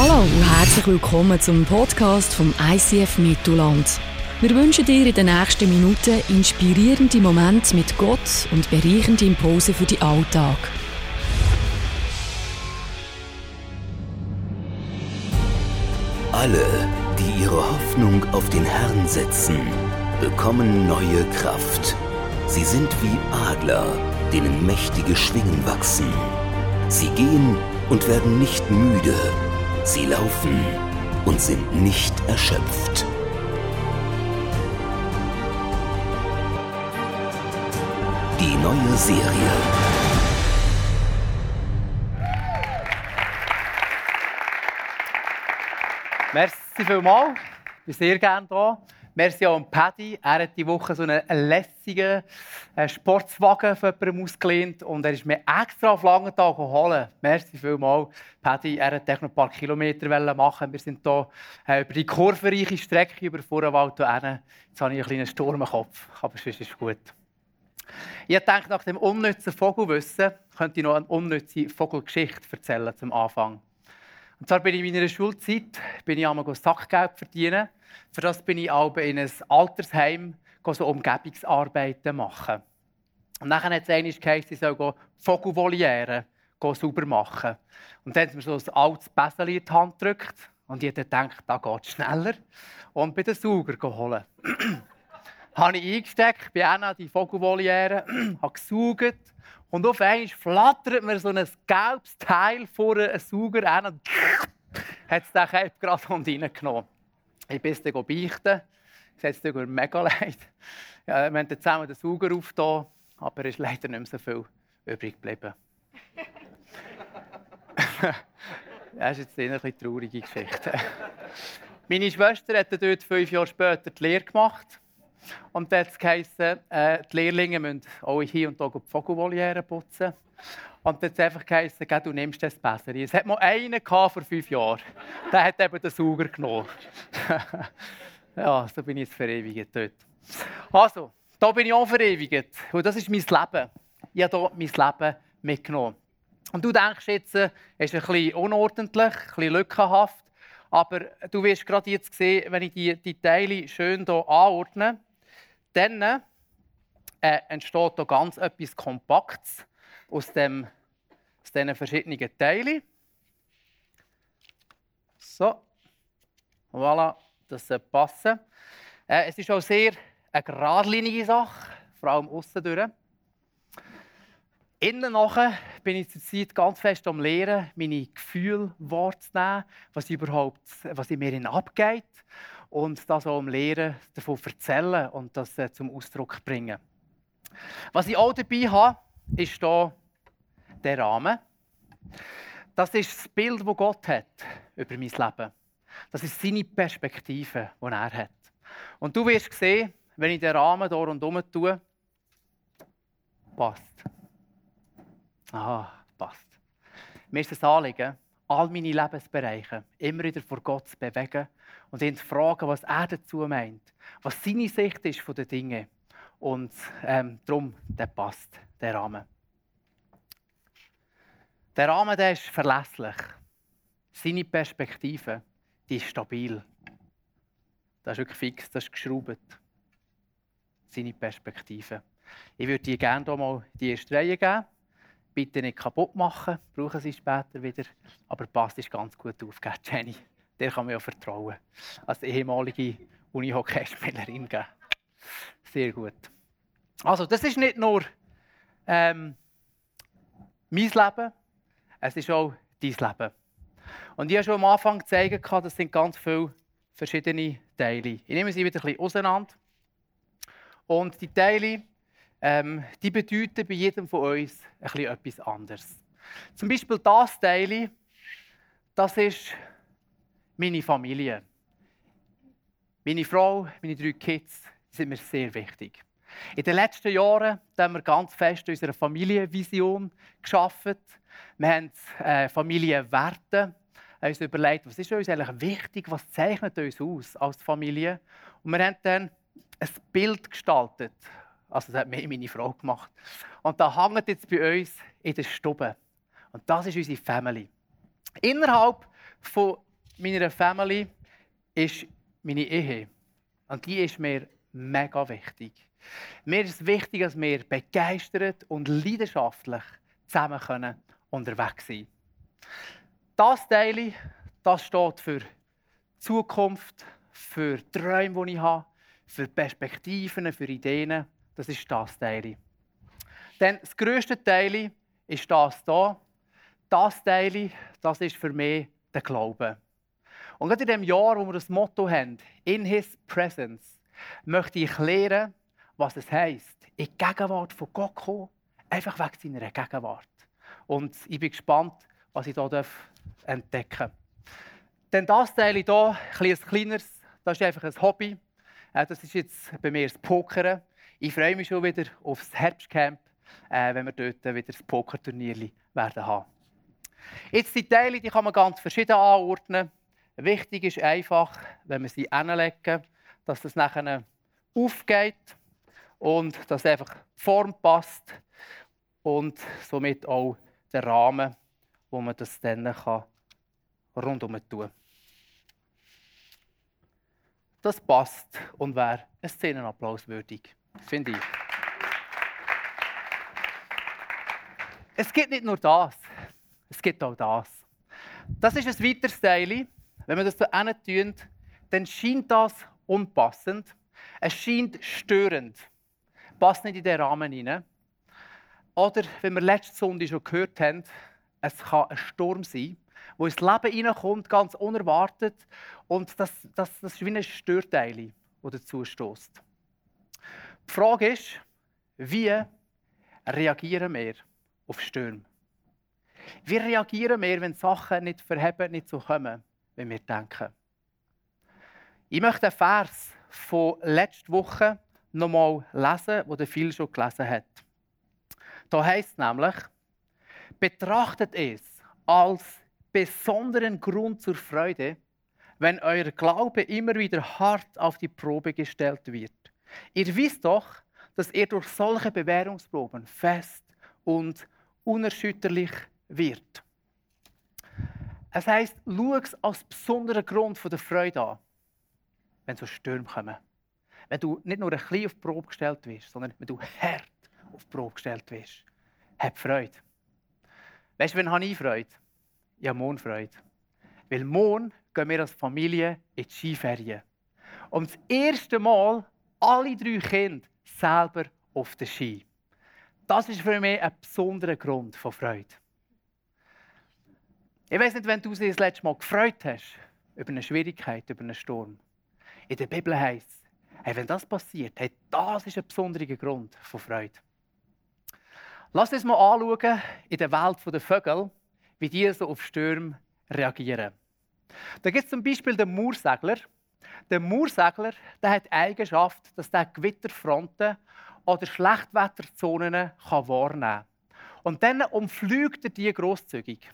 Hallo und herzlich willkommen zum Podcast vom ICF Mittelland. Wir wünschen dir in den nächsten Minuten inspirierende Momente mit Gott und bereichende Impulse für den Alltag. Alle, die ihre Hoffnung auf den Herrn setzen, bekommen neue Kraft. Sie sind wie Adler, denen mächtige Schwingen wachsen. Sie gehen und werden nicht müde. Sie laufen und sind nicht erschöpft. Die neue Serie. Merci vielmals. Ich bin sehr gerne da. Merci an Paddy. Er hat diese Woche so einen lässigen äh, Sportswagen von jemandem ausgelehnt und er ist mir extra auf langen Tag geholt. Merci vielmals, Paddy. Er wollte noch ein paar Kilometer machen. Wir sind hier äh, über die kurvenreiche Strecke über Vorwald hierhin. Jetzt habe ich einen kleinen Sturm im Kopf, aber sonst ist es gut. Ich denke, nach dem unnützen Vogelwissen könnte ich noch eine unnütze Vogelgeschichte erzählen zum Anfang. Und zwar bin ich in meiner Schulzeit bin ich einmal Sackgeld verdienen. Für das bin ich auch in ein Altersheim so Umgebungsarbeiten machen. Und dann hat es einmal geheißen, ich soll Vogelvoliere sauber machen. Und dann hat mir so ein altes Bäseli in die Hand gedrückt. Und ich dachte, da geht es schneller. Und bin den Sauger geholt. habe ich eingesteckt, bin auch die Vogelvoliere, habe gesaugt. Und auf einmal flattert mir so ein gelbes Teil vor einem Sauger an und hat es den Käf gerade reingenommen. Ich bin dann beichten. Es tut mir mega leid. Ja, wir haben dann zusammen den Sauger aufgetan, aber es ist leider nicht mehr so viel übrig geblieben. das ist jetzt eine etwas traurige Geschichte. Meine Schwester hat dort fünf Jahre später die Lehre gemacht. Und dann hat geheißen, äh, die Lehrlinge müssen auch hier und da die Vogelvoliere putzen. Und dann hat es einfach geheißen, du nimmst das besser. Es hat mal einen vor fünf Jahren. Der hat eben den Sauger genommen. ja, so bin ich jetzt verewigt dort. Also, da bin ich auch verewigt. Und das ist mein Leben. Ich habe hier mein Leben mitgenommen. Und du denkst jetzt, es ist ein bisschen unordentlich, ein bisschen lückenhaft. Aber du wirst gerade jetzt sehen, wenn ich die, die Teile schön hier anordne, dann äh, entsteht hier ganz etwas Kompaktes aus, dem, aus diesen verschiedenen Teilen. So, voilà, das sollte passen. Äh, es ist auch sehr eine geradlinige Sache, vor allem außen durch. Innen nachher bin ich zur Zeit ganz fest am Lehren, meine Gefühle wahrzunehmen, was überhaupt, was in mir abgeht und das auch am Lehren davon erzählen und das äh, zum Ausdruck bringen. Was ich auch dabei habe, ist hier der Rahmen. Das ist das Bild, das Gott hat über mein Leben. Das ist seine Perspektive, die er hat. Und du wirst sehen, wenn ich den Rahmen hier rundherum tue, passt. Aha, passt. Mir ist das Anliegen, all meine Lebensbereiche immer wieder vor Gott zu bewegen und ihn zu fragen, was er dazu meint, was seine Sicht ist von den Dingen. Und ähm, darum, der passt, der Rahmen. Der Rahmen der ist verlässlich. Seine Perspektive die ist stabil. Das ist wirklich fix, das ist geschraubt. Seine Perspektive. Ich würde dir gerne hier mal die erste Reihe geben. Bitte nicht kaputt machen, brauchen sie später wieder. Aber passt ist ganz gut aufgegeben, Jenny der kann man ja vertrauen. Als ehemalige Unihockeyspielerin. Sehr gut. Also, das ist nicht nur ähm, mein Leben, es ist auch dein Leben. Und ich habe schon am Anfang gezeigt, das sind ganz viele verschiedene Teile. Ich nehme sie wieder ein bisschen auseinander. Und die Teile, ähm, die bedeuten bei jedem von uns ein bisschen etwas anderes. Zum Beispiel das Teil, das ist meine Familie. Meine Frau, meine drei Kids sind mir sehr wichtig. In den letzten Jahren haben wir ganz fest unsere Familienvision geschaffen. Wir haben äh, Familienwerte uns überlegt, was ist uns eigentlich wichtig, was zeichnet uns aus als Familie. Und wir haben dann ein Bild gestaltet. Also das hat mir meine Frau gemacht. Und da hängt jetzt bei uns in der Stube. Und das ist unsere Family. Innerhalb von meiner Family ist meine Ehe. Und die ist mir mega wichtig. Mir ist es wichtig, dass wir begeistert und leidenschaftlich zusammen können unterwegs sein Das Teil, das steht für Zukunft, für Träume, die ich habe, für Perspektiven, für Ideen. Das ist das Teil. Denn das grösste Teil ist das hier. Das Teil, das ist für mich der Glaube. Und gerade in dem Jahr, wo wir das Motto haben, in His Presence, möchte ich lernen, was es heisst, in die Gegenwart von Gott kommen, einfach wegen seiner Gegenwart. Und ich bin gespannt, was ich hier entdecken darf. Denn das Teil hier, ein kleineres, das ist einfach ein Hobby. Äh, das ist jetzt bei mir das Pokern. Ich freue mich schon wieder auf das Herbstcamp, äh, wenn wir dort wieder das Pokerturnier werden haben. Jetzt die Teile, die kann man ganz verschieden anordnen. Wichtig ist einfach, wenn wir sie hinlegen, dass das nachher aufgeht und dass einfach die Form passt und somit auch der Rahmen, wo man das dann kann rundum tun. Das passt und wäre ein Szenenapplaus würdig, finde ich. Es gibt nicht nur das, es gibt auch das. Das ist ein weiteres Teil. Wenn wir das so tun, dann scheint das unpassend. Es scheint störend. Passt nicht in den Rahmen hinein. Oder, wenn wir letzte Sonntag schon gehört haben, es kann ein Sturm sein, wo ins Leben hineinkommt, ganz unerwartet. Und das, das, das ist wie ein Störteil, das dazu stößt. Die Frage ist, wie reagieren wir auf Stürme? Wie reagieren wir, wenn Sachen nicht verheben, nicht so kommen, wie wir denken? Ich möchte einen Vers von letzter Woche nochmal lesen, wo der viel schon gelesen hat. Da heißt nämlich, betrachtet es als besonderen Grund zur Freude, wenn euer Glaube immer wieder hart auf die Probe gestellt wird. Ihr wisst doch, dass er durch solche Bewährungsproben fest und unerschütterlich wird. Es heißt, schau es als besonderen Grund der Freude an, wenn so Stürme kommen. Wenn du nicht nur ein bisschen auf die Probe gestellt wirst, sondern wenn du hart auf die Probe gestellt wirst. Hab Freude. Weißt du, wann habe ich Freude? Habe morgen Freude. Weil morgen gehen wir als Familie in die Skiferien. Und das erste Mal alle drei Kinder selber auf den Ski. Das ist für mich ein besonderer Grund von Freude. Ich weiß nicht, wenn du dich das letzte Mal gefreut hast über eine Schwierigkeit, über einen Sturm. In der Bibel heißt es, hey, wenn das passiert, hey, das ist ein besonderer Grund von Freude. Lass uns mal anschauen in der Welt der Vögel, wie die so auf Stürme reagieren. Da gibt es zum Beispiel den Moorsegler. Der Moorsegler der hat die Eigenschaft, dass er Gewitterfronten oder Schlechtwetterzonen wahrnehmen kann. Und dann umflügt er die grosszügig.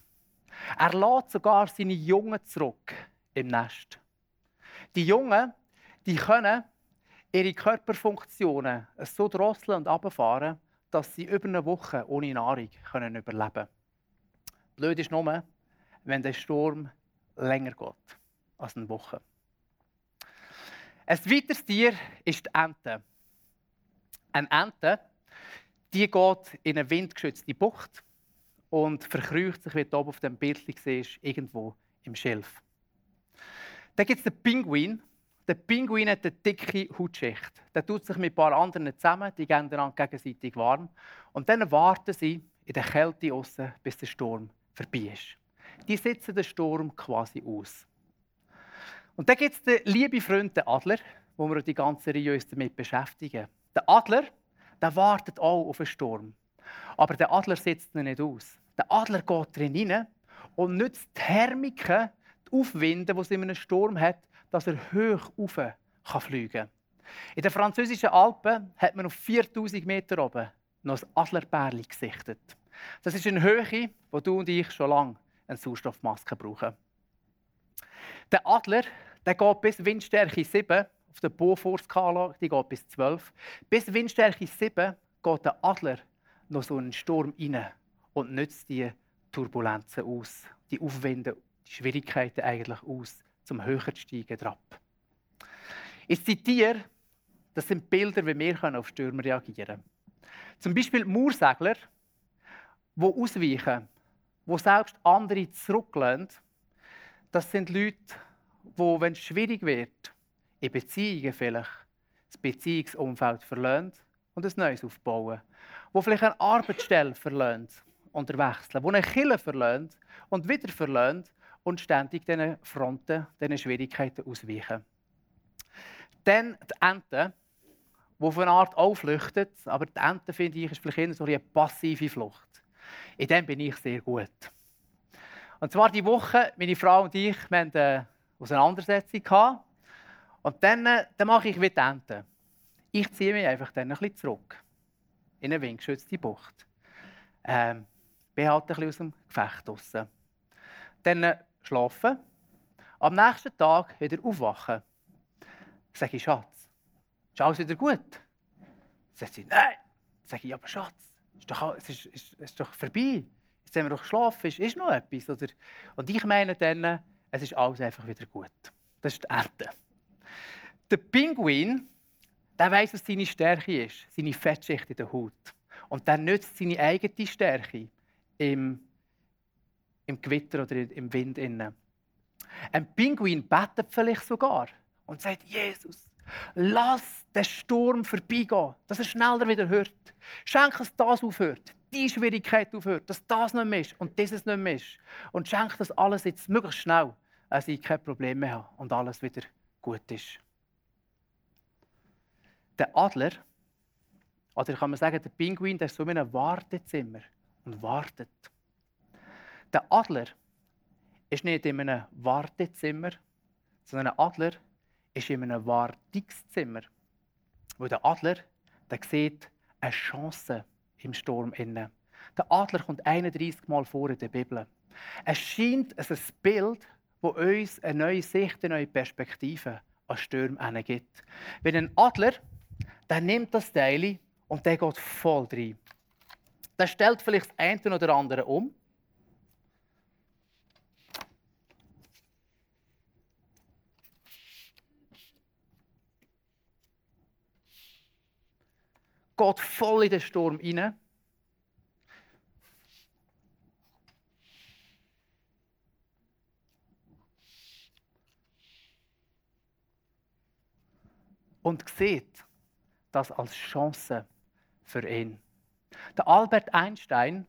Er lässt sogar seine Jungen zurück im Nest. Die Jungen, die können ihre Körperfunktionen so drosseln und abfahren, dass sie über eine Woche ohne Nahrung können überleben können. Blöd ist nur, wenn der Sturm länger geht als eine Woche. Ein weiteres Tier ist die Ente. Eine Ente die geht in eine windgeschützte Bucht und verkreucht sich, wie du oben auf dem Bild siehst, irgendwo im Schilf. Dann gibt es den Pinguin. Der Pinguin hat eine dicke Hautschicht. Der tut sich mit ein paar anderen zusammen, die gehen dann gegenseitig warm. Und dann warten sie in der Kälte aussen, bis der Sturm vorbei ist. Die sitzen den Sturm quasi aus. Und dann gibt es den lieben Freund, den Adler, wo wir die ganze Reihe uns damit beschäftigen. Der Adler, der wartet auch auf einen Sturm. Aber der Adler sitzt ihn nicht aus. Der Adler geht drin rein und nützt die Thermiken, die Aufwinde, die es in einem Sturm hat, dass er hoch rauf kann fliegen In den französischen Alpen hat man auf 4000 Meter oben noch ein Adlerbärli gesichtet. Das ist eine Höhe, wo du und ich schon lange eine Sauerstoffmaske brauchen. Der Adler der geht bis Windstärke 7 auf der Beaufort-Skala, die geht bis 12. Bis Windstärke 7 geht der Adler noch so einen Sturm rein und nützt die Turbulenzen aus, die Aufwinde die Schwierigkeiten eigentlich aus, zum höher zu steigen drauf. Ich zitiere, das sind Bilder, wie wir auf Stürme reagieren können. Zum Beispiel Mauersegler, die ausweichen, die selbst andere zurücklehnen. Das sind Leute, die, wenn es schwierig wird, in Beziehungen vielleicht das Beziehungsumfeld verlöhnt und ein neues aufbauen. Die vielleicht eine Arbeitsstelle verlöhnt und wechseln. Die eine Kille verlöhnt und wieder verlöhnt und ständig diesen Fronten, diesen Schwierigkeiten ausweichen. Dann die Ente, die auf eine Art auch aber die Ente, finde ich, ist vielleicht eher so eine passive Flucht. In dem bin ich sehr gut. Und zwar die Woche, meine Frau und ich, wir hatten eine Auseinandersetzung. Und dann, äh, dann mache ich wie die Ente. Ich ziehe mich einfach dann ein bisschen zurück. In eine windgeschützte Bucht. Ähm, bin halt ein aus dem Gefecht draussen. Dann äh, schlafen. Am nächsten Tag wieder aufwachen. Sage ich, Schatz, ist alles wieder gut? Sagt sie, nein. Sage ich, aber Schatz, ist doch, es ist, ist, ist doch vorbei. Jetzt haben wir doch geschlafen, ist, ist noch etwas. Oder? Und ich meine dann, es ist alles einfach wieder gut. Das ist die Erde. Der Pinguin, der weiß, was seine Stärke ist, seine Fettschicht in der Haut. Und der nützt seine eigene Stärke im, im Gewitter oder im Wind. Ein Pinguin betet vielleicht sogar und sagt, Jesus, lass den Sturm vorbeigehen, dass er schneller wieder hört. Schenk, dass das aufhört, die Schwierigkeit aufhört, dass das nicht mehr ist und dieses nicht mehr ist. Und schenk, dass alles jetzt möglichst schnell, dass ich kein Problem mehr habe und alles wieder gut ist. Der Adler, oder kann man sagen, der Pinguin, der ist so in einem Wartezimmer und wartet. Der Adler ist nicht in einem Wartezimmer, sondern ein Adler ist in einem Wartungszimmer. Weil der Adler der sieht eine Chance im Sturm. Innen. Der Adler kommt 31 Mal vor in der Bibel. Es scheint ein Bild, das uns eine neue Sicht, eine neue Perspektive an Stürme gibt. Wenn ein Adler, der nimmt das Teil und der geht voll rein. Der stellt vielleicht das eine oder andere um geht voll in den Sturm hinein. Und sieht das als Chance für ihn. Der Albert Einstein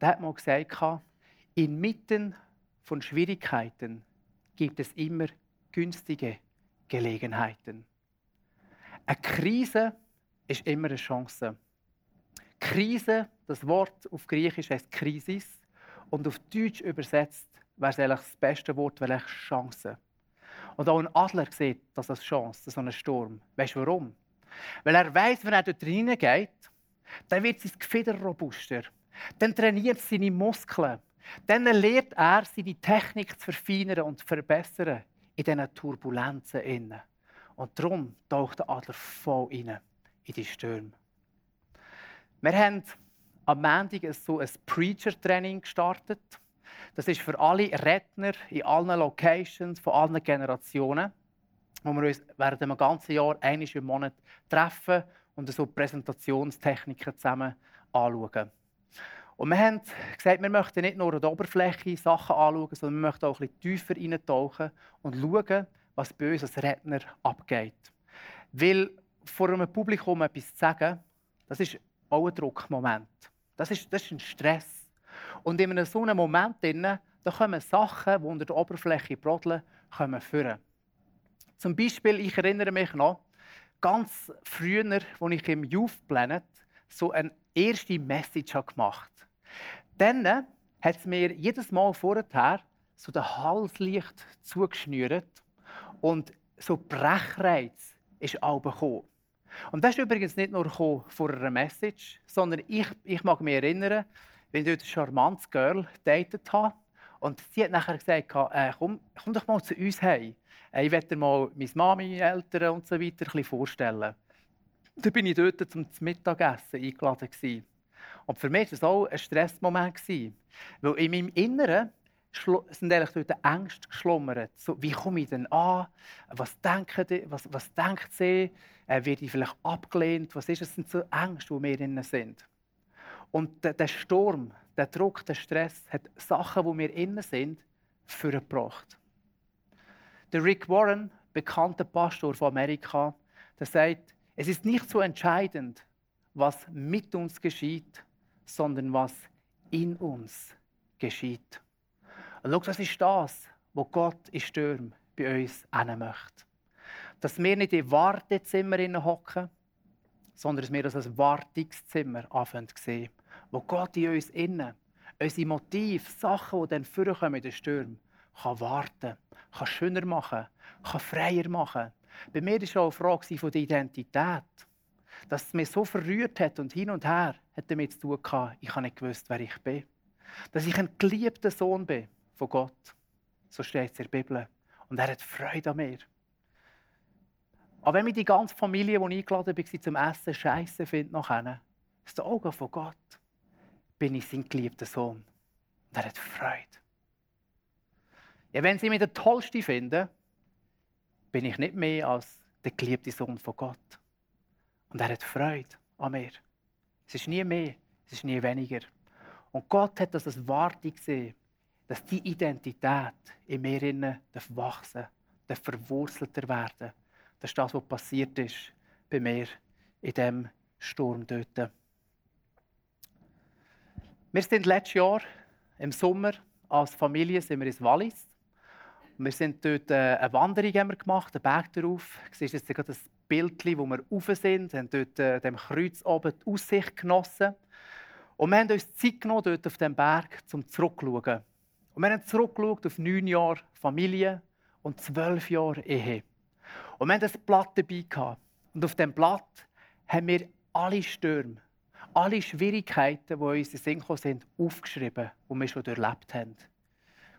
der hat mal gesagt, inmitten von Schwierigkeiten gibt es immer günstige Gelegenheiten. Eine Krise ist immer eine Chance. Krise, das Wort auf Griechisch heißt Krisis und auf Deutsch übersetzt wäre es eigentlich das beste Wort, weil ich Chance. Und auch ein Adler sieht das als Chance, so einen Sturm. Weißt du warum? Weil er weiß, wenn er dort reingeht, dann wird sein Gefieder robuster. Dann trainiert er seine Muskeln. Dann lernt er, seine Technik zu verfeinern und zu verbessern in diesen Turbulenzen. Und darum taucht der Adler voll rein in die Stürme. Wir haben am Montag so ein Preacher-Training gestartet. Das ist für alle Redner in allen Locations, von allen Generationen, wo wir uns während einem ganzen Jahr einmal im Monat treffen und so Präsentationstechniken zusammen anschauen. Und wir haben gesagt, wir möchten nicht nur an der Oberfläche Sachen anschauen, sondern wir möchten auch ein bisschen tiefer eintauchen und schauen, was bei uns als Redner abgeht. Weil vor einem Publikum etwas zu sagen, das ist auch ein Druckmoment. Das ist, das ist ein Stress. Und in einem so einem Moment da kommen Sachen, die unter der Oberfläche brodeln, kommen führen. Zum Beispiel, ich erinnere mich noch, ganz früher, als ich im Youth Planet so eine erste Message gemacht habe. Dann hat es mir jedes Mal vorher so den Halslicht zugeschnürt und so Brechreiz ist auch gekommen. Und das ist übrigens nicht nur vor einer Message, sondern ich, ich mag mich erinnern, wenn ich dort ein charmantes Girl datet habe. Und sie hat nachher gesagt, äh, komm, komm doch mal zu uns heim. Äh, ich werde mal meine Mami, Eltern und so weiter vorstellen. Da bin ich dort zum Mittagessen eingeladen. Gewesen. Und für mich war das auch ein Stressmoment. Weil in meinem Inneren sind eigentlich dort Ängste geschlummert. So, wie komme ich denn an? Was denken die, was, was denkt sie? Äh, werde ich vielleicht abgelehnt? Was ist es? Sind so Ängste, die wir innen sind. Und der, der Sturm, der Druck, der Stress hat Sachen, die wir innen sind, vorgebracht. Der Rick Warren, bekannter Pastor von Amerika, der sagt, es ist nicht so entscheidend, was mit uns geschieht, sondern was in uns geschieht. Und schau, das ist das, was Gott in Stürmen bei uns hin möchte. Dass wir nicht in Wartezimmer hocken, sondern dass wir das als Wartungszimmer anfangen zu sehen, wo Gott in uns innen, unsere Motive, Sachen, die dann vorkommen in den Stürmen, kann warten, kann schöner machen, kann freier machen. Bei mir war auch eine Frage von der Identität. Dass es mich so verrührt hat und hin und her, hat damit zu tun gehabt, ich habe nicht gewusst, wer ich bin. Dass ich ein geliebter Sohn bin von Gott. So steht es in der Bibel. Und er hat Freude an mir. Aber wenn mich die ganze Familie, die eingeladen war zum Essen, scheiße findet, nachher, ist der Augen von Gott, bin ich sein geliebter Sohn. Und er hat Freude. Ja, wenn sie mich der Tollste finden, bin ich nicht mehr als der geliebte Sohn von Gott. Und er hat Freude an mir. Es ist nie mehr, es ist nie weniger. Und Gott hat das als Wartung gesehen, dass die Identität in mir innen wachsen darf, verwurzelter werden. Das ist das, was passiert ist bei mir in diesem Sturm dort. Wir sind letztes Jahr im Sommer als Familie sind wir ins Wallis. Wir sind dort äh, eine Wanderung gemacht, einen Berg darauf. Du siehst jetzt gerade das Bild, wo wir rauf sind. Wir haben dort äh, dem Kreuz oben die Aussicht genossen. Und wir haben uns Zeit genommen, dort auf dem Berg, um zurückzuschauen. Und wir haben zurückgeschaut auf neun Jahre Familie und zwölf Jahre Ehe. Und wir haben das Blatt dabei gehabt. Und auf dem Blatt haben wir alle Stürme, alle Schwierigkeiten, die uns in Sinn sind, aufgeschrieben, die wir schon erlebt haben.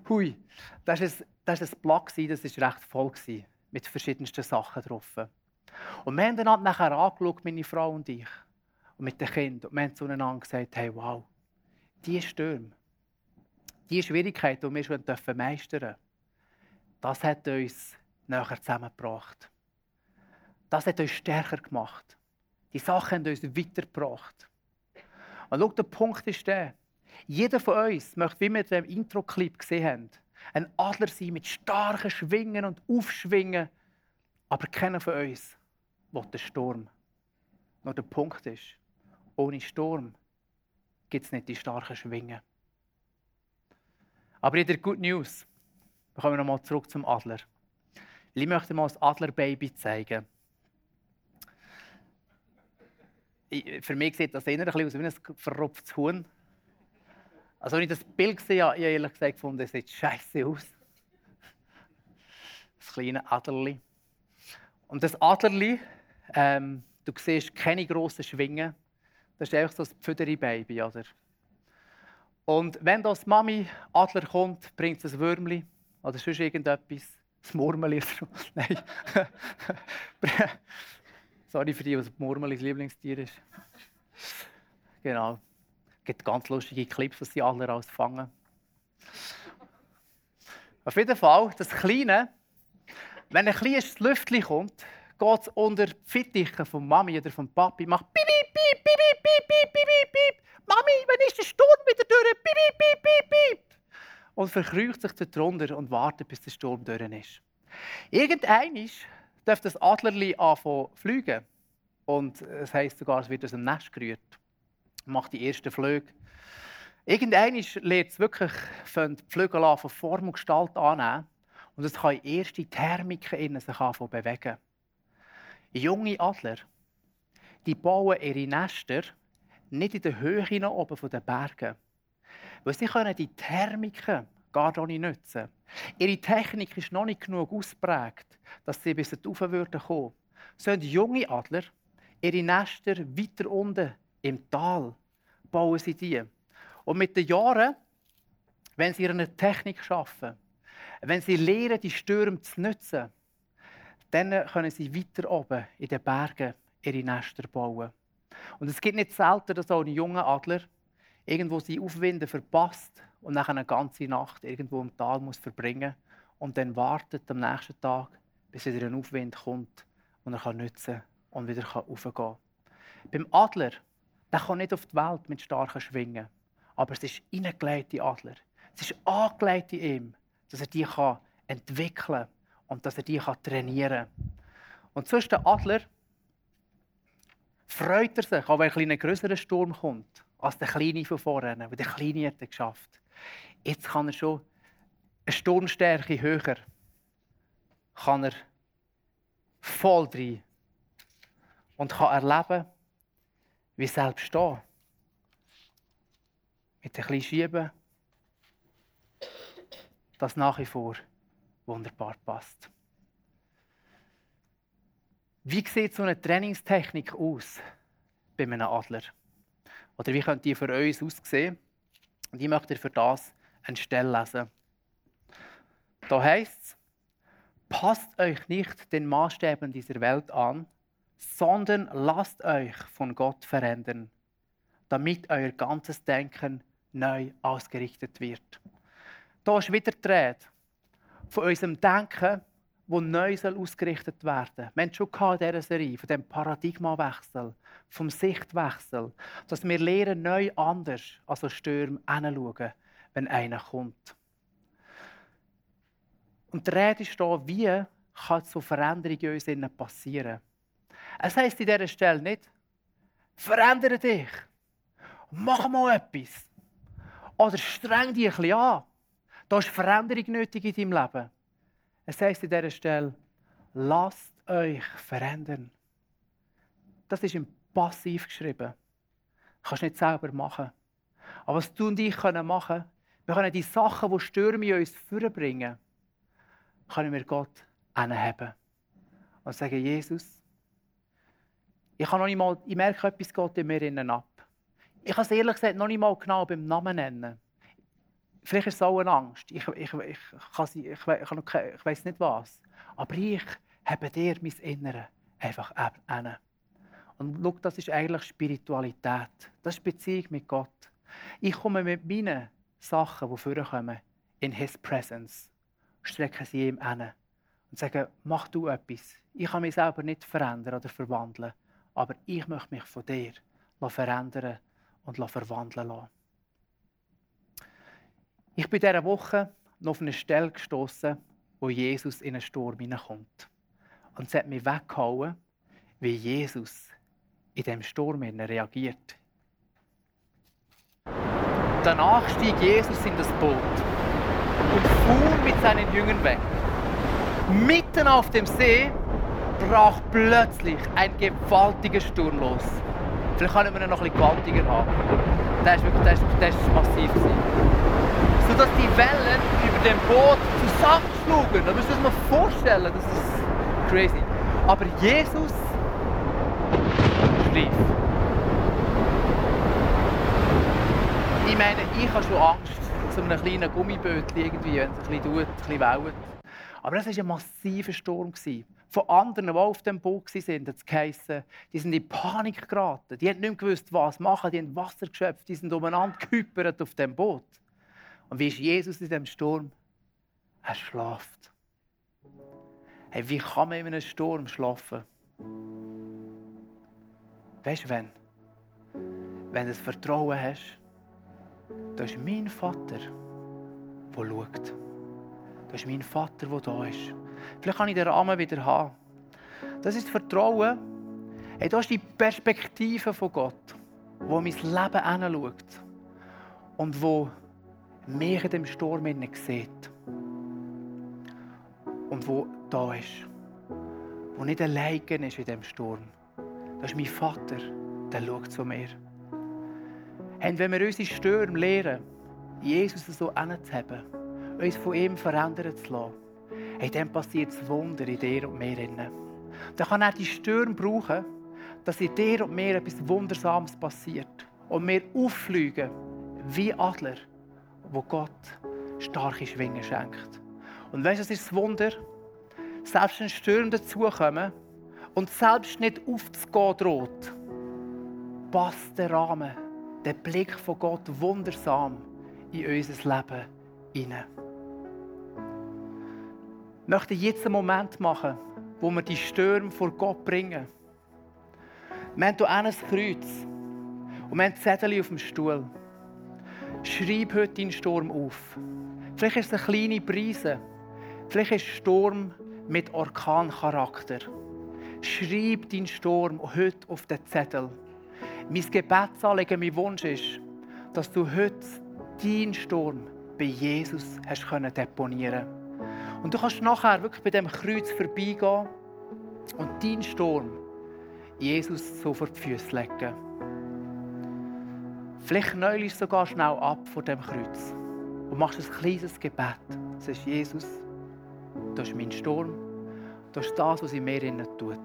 Hui, das war ein, ein Blatt, das war recht voll mit verschiedensten Sachen drauf. Und wir haben dann nachher angeschaut, meine Frau und ich, und mit den Kindern. Und wir haben zueinander gesagt, hey, wow, diese Stürme, die Schwierigkeiten, die wir schon meistern dürfen, das hat uns näher zusammengebracht. Das hat uns stärker gemacht. Die Sachen haben uns weitergebracht. Und schau, der Punkt ist der, jeder von uns möchte, wie wir in dem Intro-Clip gesehen haben, ein Adler sein mit starken Schwingen und Aufschwingen. Aber keiner von uns will den Sturm. Nur der Punkt ist, ohne Sturm gibt es nicht die starken Schwingen. Aber in der Good News, wir kommen nochmal zurück zum Adler. Ich möchte mal das Adlerbaby zeigen. für mich sieht das eher ein bisschen aus wie ein verrupftes Huhn. Also, wenn ich das Bild gesehen habe, ich ehrlich gesagt gefunden, es sieht scheiße aus. Das kleine Adlerli. Und das Adlerli, ähm, du siehst keine grossen Schwingen. Das ist einfach so ein Pfüderi-Baby, oder? Und wenn das Mami Adler kommt, bringt es ein Würmli oder sonst irgendetwas. Das Murmeli. Nein. Sorry für die, was das Lieblingstier ist. Genau. Gibt ganz lustige Clips, was sie Adler alles fangen. Auf jeden Fall, das Kleine, wenn ein kleines Lüftchen kommt, geht es unter die Fittiche von Mami oder von Papi, macht piep, piep, piep, piep, piep, piep, piep, piep. Mami, wann ist der Sturm wieder durch? Piep, piep, piep, piep, Und verkreucht sich dort drunter und wartet, bis der Sturm durch ist. Irgendeinmal darf das Adlerli anfangen fliegen. Und es heisst sogar, es wird aus dem Nest gerührt. Macht die ersten Flüge. Irgendeinmal lernt es wirklich die Flügel von Form und Gestalt annehmen. Und es kann erste Thermiken in sich bewegen. Junge Adler, die bauen ihre Nester nicht in der Höhe oben von den Bergen. Weil sie können die Thermiken gar nicht nutzen. Ihre Technik ist noch nicht genug ausprägt, dass sie bis würden kommen. So haben junge Adler ihre Nester weiter unten im Tal bauen sie die. Und mit den Jahren, wenn sie ihre Technik schaffen, wenn sie lernen, die Stürme zu nutzen, dann können sie weiter oben in den Bergen ihre Nester bauen. Und es gibt nicht selten, dass auch ein junger Adler irgendwo sie Aufwinden verpasst und nachher eine ganze Nacht irgendwo im Tal muss verbringen und dann wartet am nächsten Tag, bis wieder ein Aufwind kommt und er kann nutzen und wieder kann. Beim Adler, der kann nicht auf die Welt mit starken Schwingen, aber es ist hineingelegte Adler. Es ist angelegt in ihm, dass er die entwickeln kann und dass er die trainieren kann. Und so ist der Adler, freut er sich, auch wenn ein größerer Sturm kommt, als der Kleine von vorne, weil der Kleine hat es geschafft. Jetzt kann er schon eine Sturmstärke höher, kann er voll drin und kann erleben, wie selbst da mit ein bisschen Schieben das nach wie vor wunderbar passt. Wie sieht so eine Trainingstechnik aus bei einem Adler? Oder wie könnte die für uns aussehen? Und ich möchte für das eine Stelle lesen. Da heißt es, passt euch nicht den Maßstäben dieser Welt an, sondern lasst euch von Gott verändern, damit euer ganzes Denken neu ausgerichtet wird. Da ist wieder die Rede von unserem Denken, das neu ausgerichtet werden soll. Wir haben schon in dieser Serie von dem Paradigmawechsel, vom Sichtwechsel, dass wir lernen, neu anders als ein Sturm hinzuschauen, wenn einer kommt. Und die Rede ist hier, wie kann so Veränderung in uns passieren. Es heisst in dieser Stelle nicht, verändere dich, mach mal etwas. Oder streng dich ein bisschen an. Da ist Veränderung nötig in deinem Leben. Es heisst in dieser Stelle, lasst euch verändern. Das ist im Passiv geschrieben. Das kannst du nicht selber machen. Aber was du und ich können machen, wir können die Sachen, die Stürme in uns vorbringen, können wir Gott anheben. Und sagen, Jesus, ich, kann noch nicht mal, ich merke, etwas geht in mir innen ab. Ich kann es ehrlich gesagt noch nicht mal genau beim Namen nennen. Vielleicht ist es auch eine Angst. Ich, ich, ich, ich, ich, ich, ich weiß nicht was. Aber ich habe dir mein Innere einfach an. Und schau, das ist eigentlich Spiritualität. Das ist Beziehung mit Gott. Ich komme mit meinen Sachen, die vorkommen, in His Presence, strecke sie ihm an und sage, mach du etwas. Ich kann mich selber nicht verändern oder verwandeln, aber ich möchte mich von dir verändern und verwandeln lassen. Ich bin dieser Woche noch auf eine Stelle gestoßen, wo Jesus in einen Sturm hineinkommt. Und es hat mich weggehauen, wie Jesus in diesem Sturm reagiert. Danach stieg Jesus in das Boot und fuhr mit seinen Jüngern weg. Mitten auf dem See brach plötzlich ein gewaltiger Sturm los. Vielleicht können wir ihn noch bisschen gewaltiger haben. Der ist ist, ist massiv. Sodass die Wellen über dem Boot zusammenschlugen. Da müsst ihr euch mal vorstellen, das ist crazy. Aber Jesus schlief. Ich meine, ich habe schon Angst so einem kleinen Gummibötchen wenn es ein bisschen tut, ein bisschen wellt. Aber das war ein massiver Sturm. Von anderen, die auf dem Boot waren, hat es geheißen, die sind in Panik geraten. Die haben nicht mehr gewusst, was machen. Die haben Wasser geschöpft, die sind umeinander gehüpert auf dem Boot. Und wie ist Jesus in dem Sturm? Er schlaft. Hey, wie kann man in einem Sturm schlafen? Weißt du, wenn? Wenn du das Vertrauen hast, das ist mein Vater, der schaut. Das ist mein Vater, der da ist. Vielleicht kann ich den Rahmen wieder haben. Das ist das Vertrauen. Hey, das ist die Perspektive von Gott, wo mein Leben anschaut. Und wo mich in dem Sturm sieht. Und wo da ist. Wo nicht allein ist in dem Sturm. Das ist mein Vater, der schaut zu mir. Und wenn wir unsere Stürme lernen, Jesus so anzuheben, uns von ihm verändern zu lassen, hey, dann passiert das Wunder in dir und mir. Dann kann er die Stürme brauchen, dass in dir und mir etwas Wundersames passiert. Und wir auffliegen wie Adler wo Gott starke Schwingen schenkt. Und weißt du, das ist das Wunder? Selbst wenn Stürme dazukommen und selbst nicht aufzugehen droht, passt der Rahmen, der Blick von Gott wundersam in unser Leben hinein. Möchte jetzt einen Moment machen, wo wir die Stürme vor Gott bringen. Wir haben hier ein Kreuz und wir haben Zettel auf dem Stuhl. Schreib heute deinen Sturm auf. Vielleicht ist es eine kleine Brise. Vielleicht ist es Sturm mit Orkancharakter. Schreib deinen Sturm heute auf den Zettel. Mein Gebetsanliegen, mein Wunsch ist, dass du heute deinen Sturm bei Jesus hast können deponieren Und du kannst nachher wirklich bei dem Kreuz vorbeigehen und deinen Sturm Jesus so vor die Füße legen. Vielleicht neulst du sogar schnell ab vor dem Kreuz und machst ein kleines Gebet. Sagst, Jesus, das ist mein Sturm, das ist das, was in mir tut.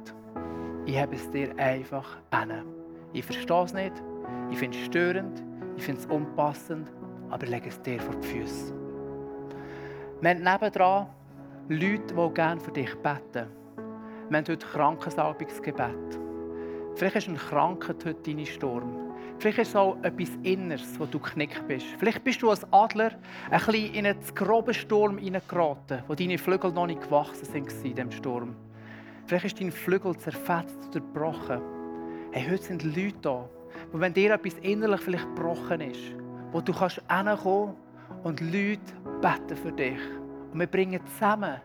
Ich habe es dir einfach an. Ich verstehe es nicht, ich finde es störend, ich finde es unpassend, aber ich lege es dir vor die Füße. Wir haben nebendran Leute, die gerne für dich beten. Wir haben heute Krankensalbungsgebet. Vielleicht ist ein Krankheit heute dein Sturm. Vielleicht ist es auch etwas Inneres, wo du knickt bist. Vielleicht bist du als Adler ein bisschen in einen groben Sturm hineingeraten, wo deine Flügel noch nicht gewachsen sind in diesem Sturm. Vielleicht ist dein Flügel zerfetzt oder gebrochen. Hey, heute sind Leute da, wo wenn dir etwas innerlich vielleicht gebrochen ist, wo du kannst hinkommen und Leute beten für dich. Und wir bringen zusammen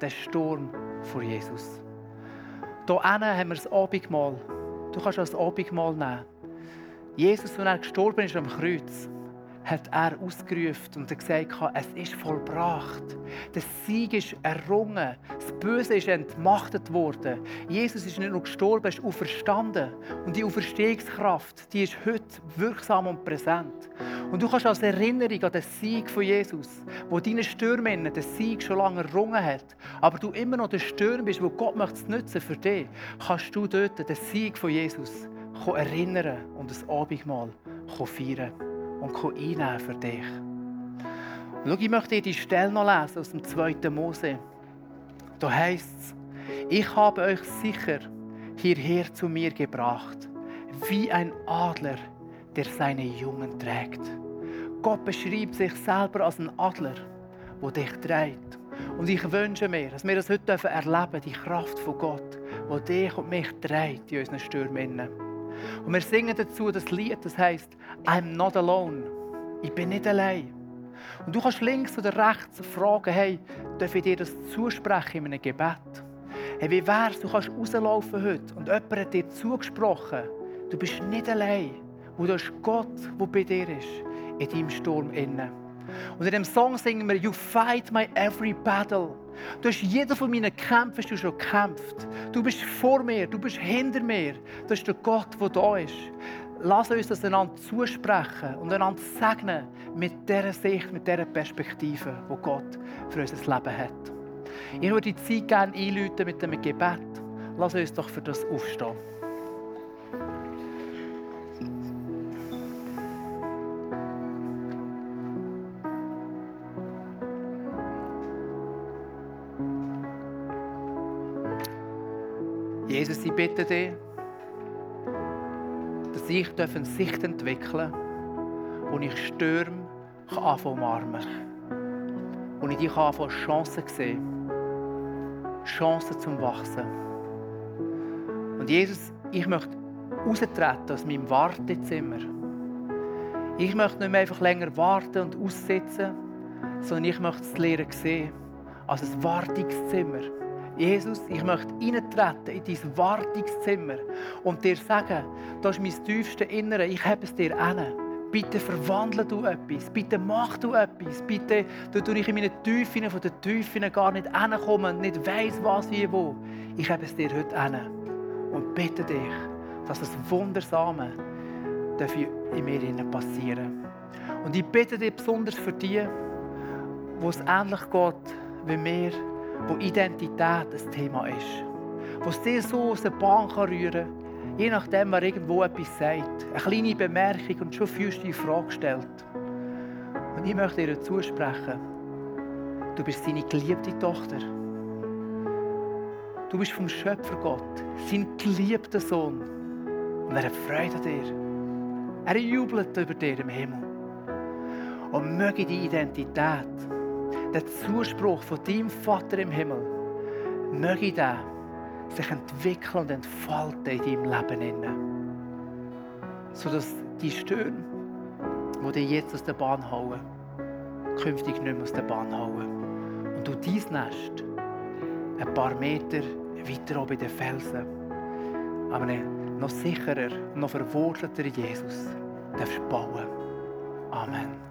den Sturm vor Jesus. Hier haben wir das Abendmahl. Du kannst das Abendmahl nehmen. Jesus, als er gestorben ist am Kreuz, hat er ausgerufen und gesagt, es ist vollbracht. Der Sieg ist errungen. Das Böse ist entmachtet worden. Jesus ist nicht nur gestorben, er ist auferstanden. Und die Auferstehungskraft, die ist heute wirksam und präsent. Und du kannst als Erinnerung an den Sieg von Jesus, wo deine Stürme den Sieg schon lange errungen hat, aber du immer noch der Sturm bist, wo Gott möchte es nutzen für dich, kannst du dort den Sieg von Jesus erinnern und das Abendmahl feiern und einnehmen für dich. Und schau, ich möchte dir die Stelle noch lesen aus dem 2. Mose. Da heißt es, ich habe euch sicher hierher zu mir gebracht, wie ein Adler, der seine Jungen trägt. Gott beschreibt sich selber als ein Adler, der dich trägt. Und ich wünsche mir, dass wir das heute erleben dürfen, die Kraft von Gott, die dich und mich trägt in unseren Stürmen. Und wir singen dazu das Lied, das heißt I'm not alone. Ich bin nicht allein. Und du kannst links oder rechts fragen, hey, darf ich dir das zusprechen in einem Gebet? Hey, wie wär's, du kannst rauslaufen heute und jemand hat dir zugesprochen, du bist nicht allein. Und du hast Gott, der bei dir ist, in deinem Sturm innen. Und in dem Song singen wir, You fight my every battle. Du hast jeder von meinen Kämpfen schon gekämpft. Du bist vor mir, du bist hinter mir. Das ist der Gott, der da ist. Lass uns das einander zusprechen und einander segnen mit dieser Sicht, mit dieser Perspektive, die Gott für unser Leben hat. Ich würde die Zeit gerne einläuten mit einem Gebet. Lass uns doch für das aufstehen. Ich bitte dich, dass ich eine Sicht entwickeln darf, wo ich Stürme anfangen umarmen Wo ich dich anfangen Chancen sehen Chancen zum Wachsen. Und Jesus, ich möchte raustreten aus meinem Wartezimmer. Ich möchte nicht mehr einfach länger warten und aussitzen, sondern ich möchte es lernen sehen als ein Wartungszimmer Jesus, ich möchte reintreten in dein Wartungszimmer und dir sagen, das ist mein tiefstes Innere, ich habe es dir an. Bitte verwandle du etwas, bitte mach du etwas, bitte, da ich in meine Tiefen von den Tiefen gar nicht hinkomme nicht weiss, was wie wo. Ich habe es dir heute an und bitte dich, dass das Wundersame in mir passieren Und ich bitte dich besonders für die, wo es ähnlich geht wie mir, wo Identität ein Thema ist. Wo es dir so aus der Bahn rühren kann, je nachdem, wer irgendwo etwas sagt. Eine kleine Bemerkung und schon fühlst du die Frage gestellt. Und ich möchte dir zusprechen, du bist seine geliebte Tochter. Du bist vom Schöpfer Gott, sein geliebter Sohn. Und er hat Freude an dir. Er jubelt über dir im Himmel. Und möge die Identität, der Zuspruch von deinem Vater im Himmel, möge der sich entwickeln und entfalten in deinem Leben. Sodass die Stöhne, die dich jetzt aus der Bahn hauen, künftig nicht mehr aus der Bahn hauen. Und du dein Nest ein paar Meter weiter oben in den Felsen, aber noch sicherer noch verwurzelter Jesus darfst bauen. Amen.